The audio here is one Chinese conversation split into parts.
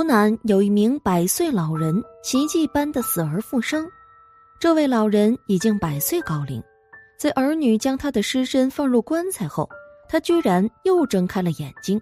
湖南有一名百岁老人，奇迹般的死而复生。这位老人已经百岁高龄，在儿女将他的尸身放入棺材后，他居然又睁开了眼睛，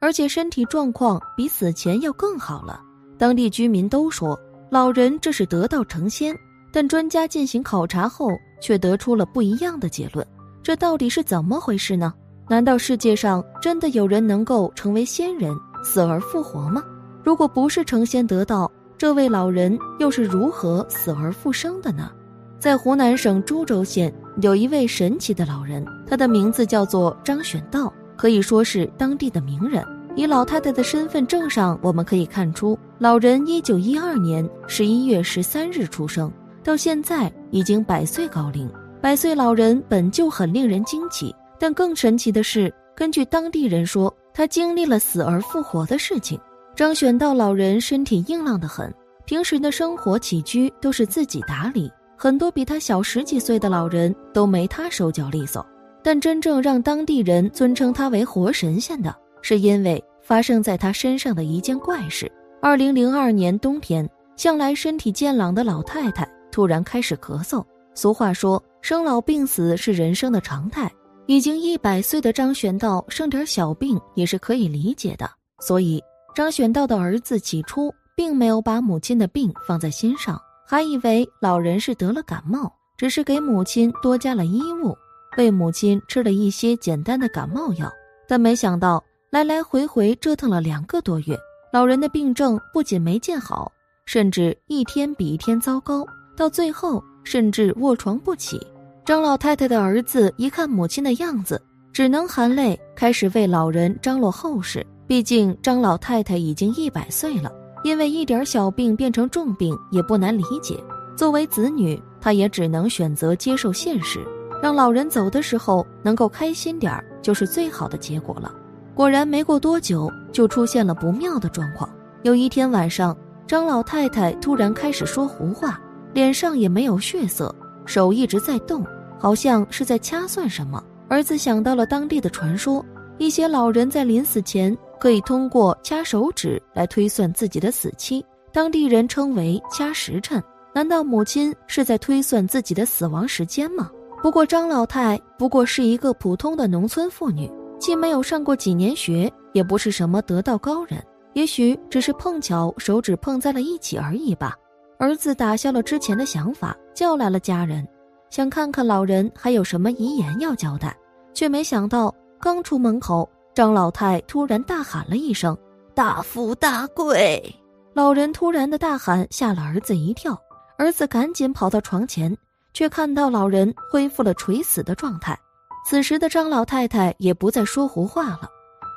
而且身体状况比死前要更好了。当地居民都说，老人这是得道成仙。但专家进行考察后，却得出了不一样的结论。这到底是怎么回事呢？难道世界上真的有人能够成为仙人，死而复活吗？如果不是成仙得道，这位老人又是如何死而复生的呢？在湖南省株洲县，有一位神奇的老人，他的名字叫做张选道，可以说是当地的名人。以老太太的身份证上，我们可以看出，老人一九一二年十一月十三日出生，到现在已经百岁高龄。百岁老人本就很令人惊奇，但更神奇的是，根据当地人说，他经历了死而复活的事情。张选道老人身体硬朗的很，平时的生活起居都是自己打理，很多比他小十几岁的老人都没他手脚利索。但真正让当地人尊称他为活神仙的，是因为发生在他身上的一件怪事。二零零二年冬天，向来身体健朗的老太太突然开始咳嗽。俗话说，生老病死是人生的常态。已经一百岁的张玄道生点小病也是可以理解的，所以。张选道的儿子起初并没有把母亲的病放在心上，还以为老人是得了感冒，只是给母亲多加了衣物，为母亲吃了一些简单的感冒药。但没想到来来回回折腾了两个多月，老人的病症不仅没见好，甚至一天比一天糟糕，到最后甚至卧床不起。张老太太的儿子一看母亲的样子，只能含泪开始为老人张罗后事。毕竟张老太太已经一百岁了，因为一点小病变成重病也不难理解。作为子女，她也只能选择接受现实，让老人走的时候能够开心点儿，就是最好的结果了。果然，没过多久就出现了不妙的状况。有一天晚上，张老太太突然开始说胡话，脸上也没有血色，手一直在动，好像是在掐算什么。儿子想到了当地的传说，一些老人在临死前。可以通过掐手指来推算自己的死期，当地人称为掐时辰。难道母亲是在推算自己的死亡时间吗？不过张老太不过是一个普通的农村妇女，既没有上过几年学，也不是什么得道高人，也许只是碰巧手指碰在了一起而已吧。儿子打消了之前的想法，叫来了家人，想看看老人还有什么遗言要交代，却没想到刚出门口。张老太突然大喊了一声：“大富大贵！”老人突然的大喊吓了儿子一跳，儿子赶紧跑到床前，却看到老人恢复了垂死的状态。此时的张老太太也不再说胡话了，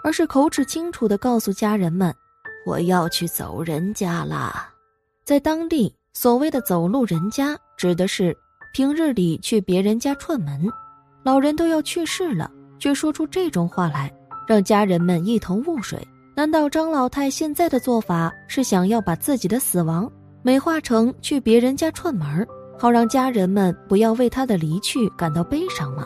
而是口齿清楚地告诉家人们：“我要去走人家啦。”在当地，所谓的“走路人家”指的是平日里去别人家串门，老人都要去世了，却说出这种话来。让家人们一头雾水。难道张老太现在的做法是想要把自己的死亡美化成去别人家串门好让家人们不要为他的离去感到悲伤吗？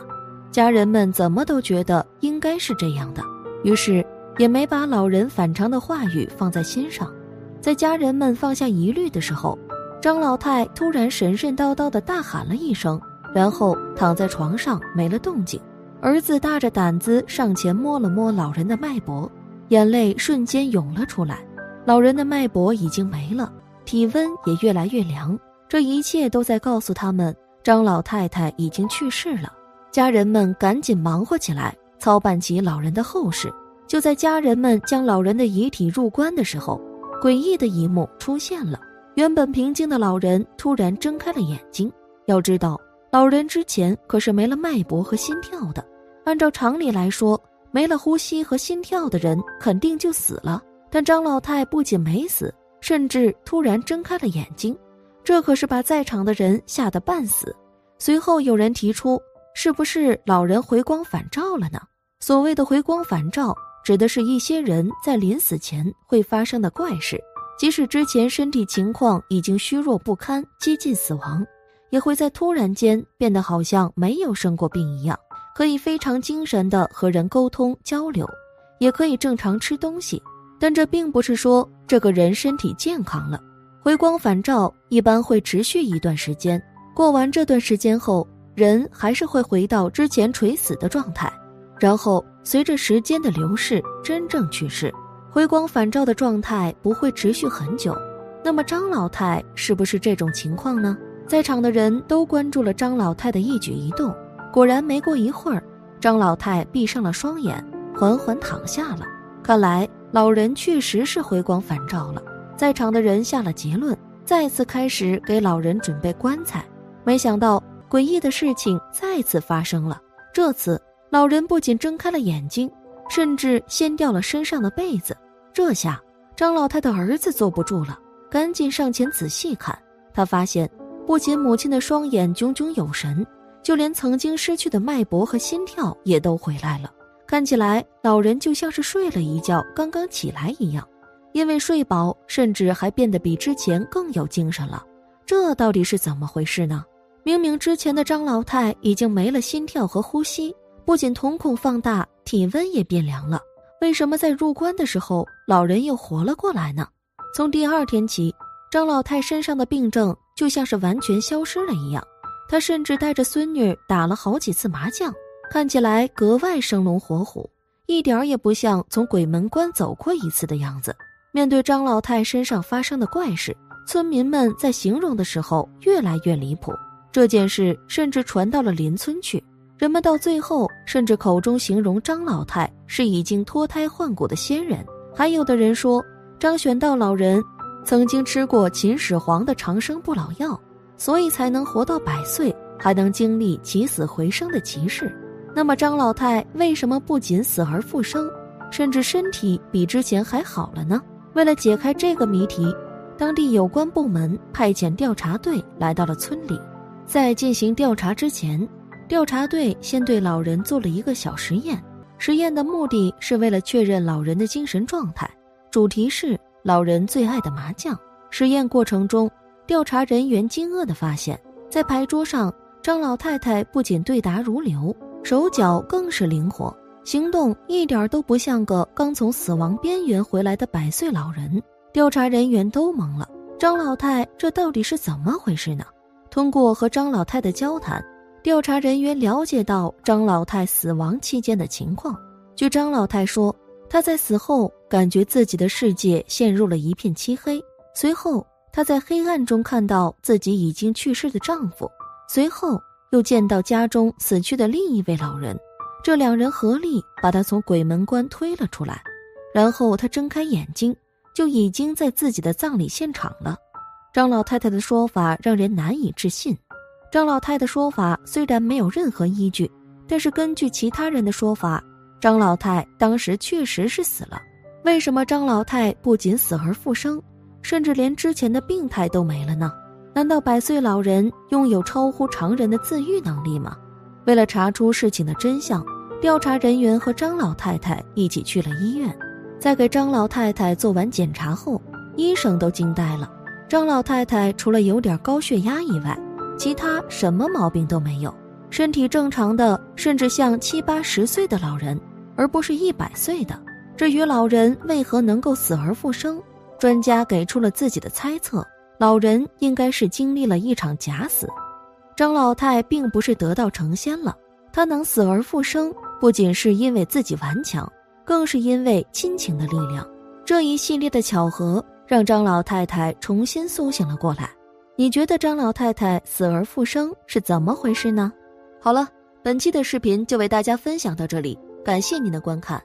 家人们怎么都觉得应该是这样的，于是也没把老人反常的话语放在心上。在家人们放下疑虑的时候，张老太突然神神叨叨的大喊了一声，然后躺在床上没了动静。儿子大着胆子上前摸了摸老人的脉搏，眼泪瞬间涌了出来。老人的脉搏已经没了，体温也越来越凉。这一切都在告诉他们，张老太太已经去世了。家人们赶紧忙活起来，操办起老人的后事。就在家人们将老人的遗体入棺的时候，诡异的一幕出现了：原本平静的老人突然睁开了眼睛。要知道。老人之前可是没了脉搏和心跳的，按照常理来说，没了呼吸和心跳的人肯定就死了。但张老太不仅没死，甚至突然睁开了眼睛，这可是把在场的人吓得半死。随后有人提出，是不是老人回光返照了呢？所谓的回光返照，指的是一些人在临死前会发生的怪事，即使之前身体情况已经虚弱不堪，接近死亡。也会在突然间变得好像没有生过病一样，可以非常精神的和人沟通交流，也可以正常吃东西。但这并不是说这个人身体健康了。回光返照一般会持续一段时间，过完这段时间后，人还是会回到之前垂死的状态，然后随着时间的流逝真正去世。回光返照的状态不会持续很久。那么张老太是不是这种情况呢？在场的人都关注了张老太的一举一动，果然没过一会儿，张老太闭上了双眼，缓缓躺下了。看来老人确实是回光返照了。在场的人下了结论，再次开始给老人准备棺材。没想到诡异的事情再次发生了，这次老人不仅睁开了眼睛，甚至掀掉了身上的被子。这下张老太的儿子坐不住了。赶紧上前仔细看，他发现不仅母亲的双眼炯炯有神，就连曾经失去的脉搏和心跳也都回来了。看起来老人就像是睡了一觉，刚刚起来一样。因为睡饱，甚至还变得比之前更有精神了。这到底是怎么回事呢？明明之前的张老太已经没了心跳和呼吸，不仅瞳孔放大，体温也变凉了。为什么在入关的时候，老人又活了过来呢？从第二天起，张老太身上的病症就像是完全消失了一样。他甚至带着孙女打了好几次麻将，看起来格外生龙活虎，一点也不像从鬼门关走过一次的样子。面对张老太身上发生的怪事，村民们在形容的时候越来越离谱。这件事甚至传到了邻村去，人们到最后甚至口中形容张老太是已经脱胎换骨的仙人，还有的人说。张玄道老人曾经吃过秦始皇的长生不老药，所以才能活到百岁，还能经历起死回生的奇事。那么张老太为什么不仅死而复生，甚至身体比之前还好了呢？为了解开这个谜题，当地有关部门派遣调查队来到了村里。在进行调查之前，调查队先对老人做了一个小实验。实验的目的是为了确认老人的精神状态。主题是老人最爱的麻将。实验过程中，调查人员惊愕地发现，在牌桌上，张老太太不仅对答如流，手脚更是灵活，行动一点都不像个刚从死亡边缘回来的百岁老人。调查人员都懵了，张老太这到底是怎么回事呢？通过和张老太的交谈，调查人员了解到张老太死亡期间的情况。据张老太说。她在死后感觉自己的世界陷入了一片漆黑，随后她在黑暗中看到自己已经去世的丈夫，随后又见到家中死去的另一位老人，这两人合力把她从鬼门关推了出来，然后她睁开眼睛，就已经在自己的葬礼现场了。张老太太的说法让人难以置信。张老太的说法虽然没有任何依据，但是根据其他人的说法。张老太当时确实是死了，为什么张老太不仅死而复生，甚至连之前的病态都没了呢？难道百岁老人拥有超乎常人的自愈能力吗？为了查出事情的真相，调查人员和张老太太一起去了医院。在给张老太太做完检查后，医生都惊呆了。张老太太除了有点高血压以外，其他什么毛病都没有。身体正常的，甚至像七八十岁的老人，而不是一百岁的。至于老人为何能够死而复生，专家给出了自己的猜测：老人应该是经历了一场假死。张老太并不是得道成仙了，她能死而复生，不仅是因为自己顽强，更是因为亲情的力量。这一系列的巧合，让张老太太重新苏醒了过来。你觉得张老太太死而复生是怎么回事呢？好了，本期的视频就为大家分享到这里，感谢您的观看，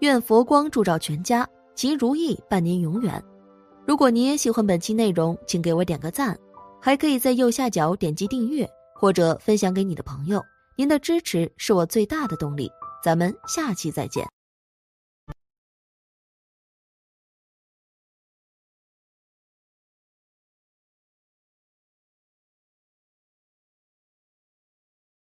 愿佛光照照全家，吉如意伴您永远。如果您也喜欢本期内容，请给我点个赞，还可以在右下角点击订阅或者分享给你的朋友，您的支持是我最大的动力。咱们下期再见。